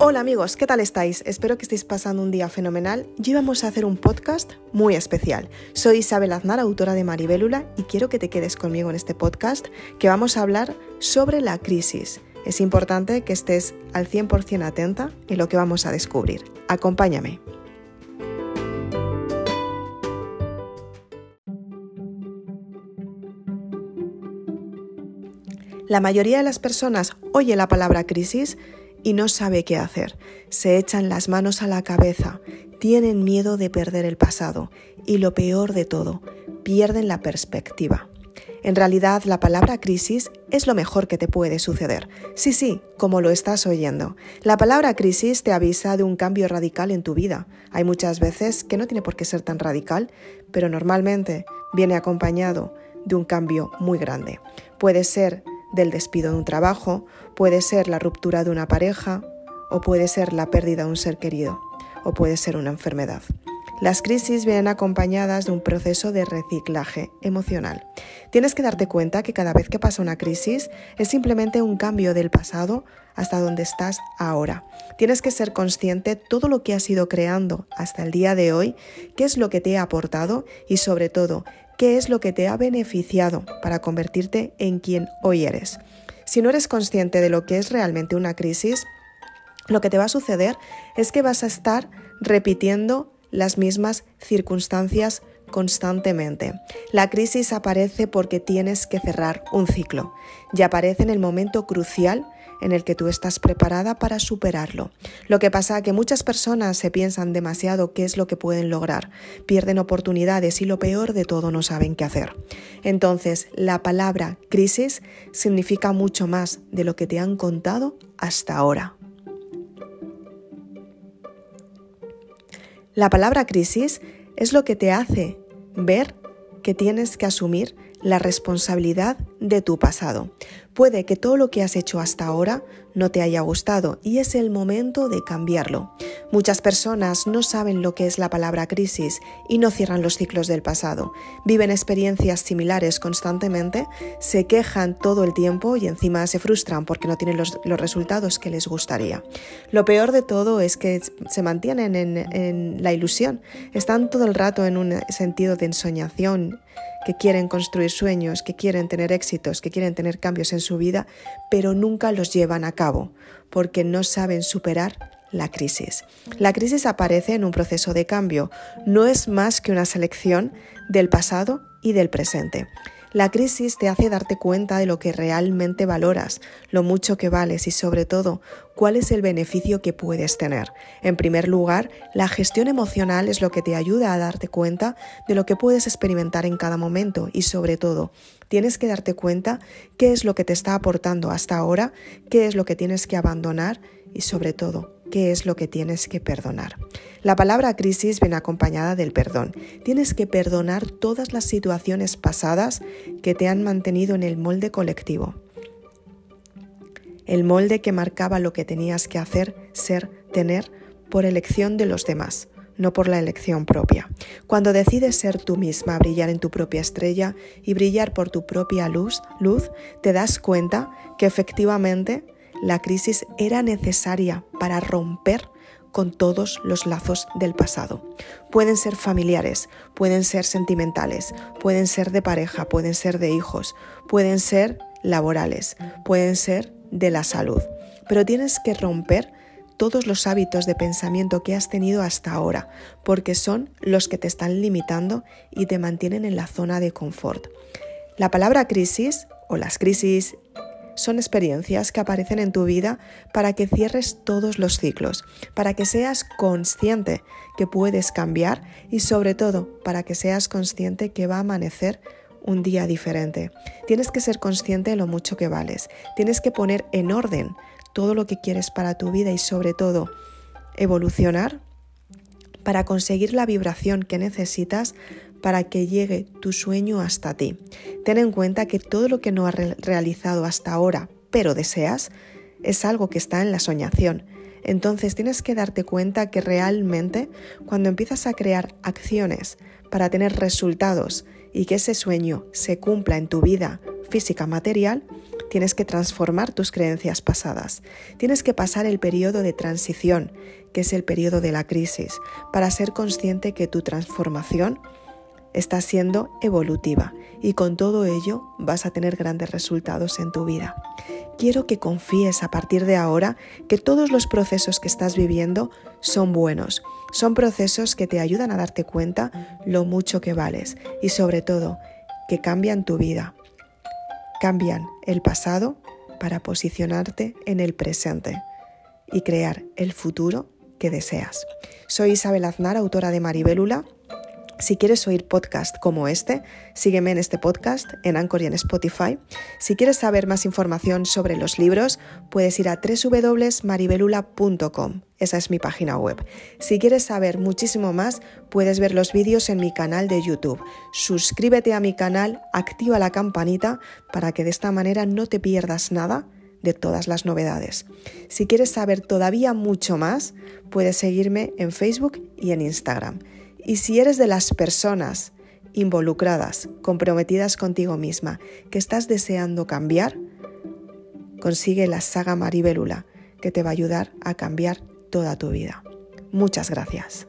Hola amigos, ¿qué tal estáis? Espero que estéis pasando un día fenomenal y vamos a hacer un podcast muy especial. Soy Isabel Aznar, autora de Maribélula, y quiero que te quedes conmigo en este podcast que vamos a hablar sobre la crisis. Es importante que estés al 100% atenta en lo que vamos a descubrir. Acompáñame. La mayoría de las personas oye la palabra crisis y no sabe qué hacer. Se echan las manos a la cabeza, tienen miedo de perder el pasado y lo peor de todo, pierden la perspectiva. En realidad, la palabra crisis es lo mejor que te puede suceder. Sí, sí, como lo estás oyendo. La palabra crisis te avisa de un cambio radical en tu vida. Hay muchas veces que no tiene por qué ser tan radical, pero normalmente viene acompañado de un cambio muy grande. Puede ser del despido de un trabajo, puede ser la ruptura de una pareja, o puede ser la pérdida de un ser querido, o puede ser una enfermedad. Las crisis vienen acompañadas de un proceso de reciclaje emocional. Tienes que darte cuenta que cada vez que pasa una crisis es simplemente un cambio del pasado hasta donde estás ahora. Tienes que ser consciente todo lo que has ido creando hasta el día de hoy, qué es lo que te ha aportado y sobre todo qué es lo que te ha beneficiado para convertirte en quien hoy eres. Si no eres consciente de lo que es realmente una crisis, lo que te va a suceder es que vas a estar repitiendo las mismas circunstancias constantemente. La crisis aparece porque tienes que cerrar un ciclo y aparece en el momento crucial en el que tú estás preparada para superarlo. Lo que pasa es que muchas personas se piensan demasiado qué es lo que pueden lograr, pierden oportunidades y lo peor de todo no saben qué hacer. Entonces, la palabra crisis significa mucho más de lo que te han contado hasta ahora. La palabra crisis es lo que te hace ver que tienes que asumir la responsabilidad de tu pasado. Puede que todo lo que has hecho hasta ahora no te haya gustado y es el momento de cambiarlo. Muchas personas no saben lo que es la palabra crisis y no cierran los ciclos del pasado. Viven experiencias similares constantemente, se quejan todo el tiempo y encima se frustran porque no tienen los, resultados que les gustaría. Lo peor de todo es que se mantienen en, en la ilusión, están todo el rato en un sentido de ensoñación que quieren construir sueños, que quieren tener éxitos, que quieren tener cambios en su vida, pero nunca los llevan a cabo porque no saben superar la crisis. La crisis aparece en un proceso de cambio, no es más que una selección del pasado y del presente. La crisis te hace darte cuenta de lo que realmente valoras, lo mucho que vales y sobre todo cuál es el beneficio que puedes tener. En primer lugar, la gestión emocional es lo que te ayuda a darte cuenta de lo que puedes experimentar en cada momento y sobre todo tienes que darte cuenta qué es lo que te está aportando hasta ahora, qué es lo que tienes que abandonar y sobre todo qué es lo que tienes que perdonar. La palabra crisis viene acompañada del perdón. Tienes que perdonar todas las situaciones pasadas que te han mantenido en el molde colectivo. El molde que marcaba lo que tenías que hacer, ser, tener por elección de los demás, no por la elección propia. Cuando decides ser tú misma, brillar en tu propia estrella y brillar por tu propia luz, luz, te das cuenta que efectivamente la crisis era necesaria para romper con todos los lazos del pasado. Pueden ser familiares, pueden ser sentimentales, pueden ser de pareja, pueden ser de hijos, pueden ser laborales, pueden ser de la salud. Pero tienes que romper todos los hábitos de pensamiento que has tenido hasta ahora, porque son los que te están limitando y te mantienen en la zona de confort. La palabra crisis o las crisis son experiencias que aparecen en tu vida para que cierres todos los ciclos, para que seas consciente que puedes cambiar y sobre todo para que seas consciente que va a amanecer un día diferente. Tienes que ser consciente de lo mucho que vales. Tienes que poner en orden todo lo que quieres para tu vida y sobre todo evolucionar para conseguir la vibración que necesitas para que llegue tu sueño hasta ti. Ten en cuenta que todo lo que no has realizado hasta ahora, pero deseas, es algo que está en la soñación. Entonces tienes que darte cuenta que realmente cuando empiezas a crear acciones para tener resultados y que ese sueño se cumpla en tu vida física material, tienes que transformar tus creencias pasadas. Tienes que pasar el periodo de transición, que es el periodo de la crisis, para ser consciente que tu transformación está siendo evolutiva y con todo ello vas a tener grandes resultados en tu vida. Quiero que confíes a partir de ahora que todos los procesos que estás viviendo son buenos, son procesos que te ayudan a darte cuenta lo mucho que vales y sobre todo que cambian tu vida, cambian el pasado para posicionarte en el presente y crear el futuro que deseas. Soy Isabel Aznar, autora de Maribélula si quieres oír podcast como este, sígueme en este podcast, en Anchor y en Spotify. Si quieres saber más información sobre los libros, puedes ir a www.maribelula.com. Esa es mi página web. Si quieres saber muchísimo más, puedes ver los vídeos en mi canal de YouTube. Suscríbete a mi canal, activa la campanita para que de esta manera no te pierdas nada de todas las novedades. Si quieres saber todavía mucho más, puedes seguirme en Facebook y en Instagram. Y si eres de las personas involucradas, comprometidas contigo misma, que estás deseando cambiar, consigue la saga Maribélula, que te va a ayudar a cambiar toda tu vida. Muchas gracias.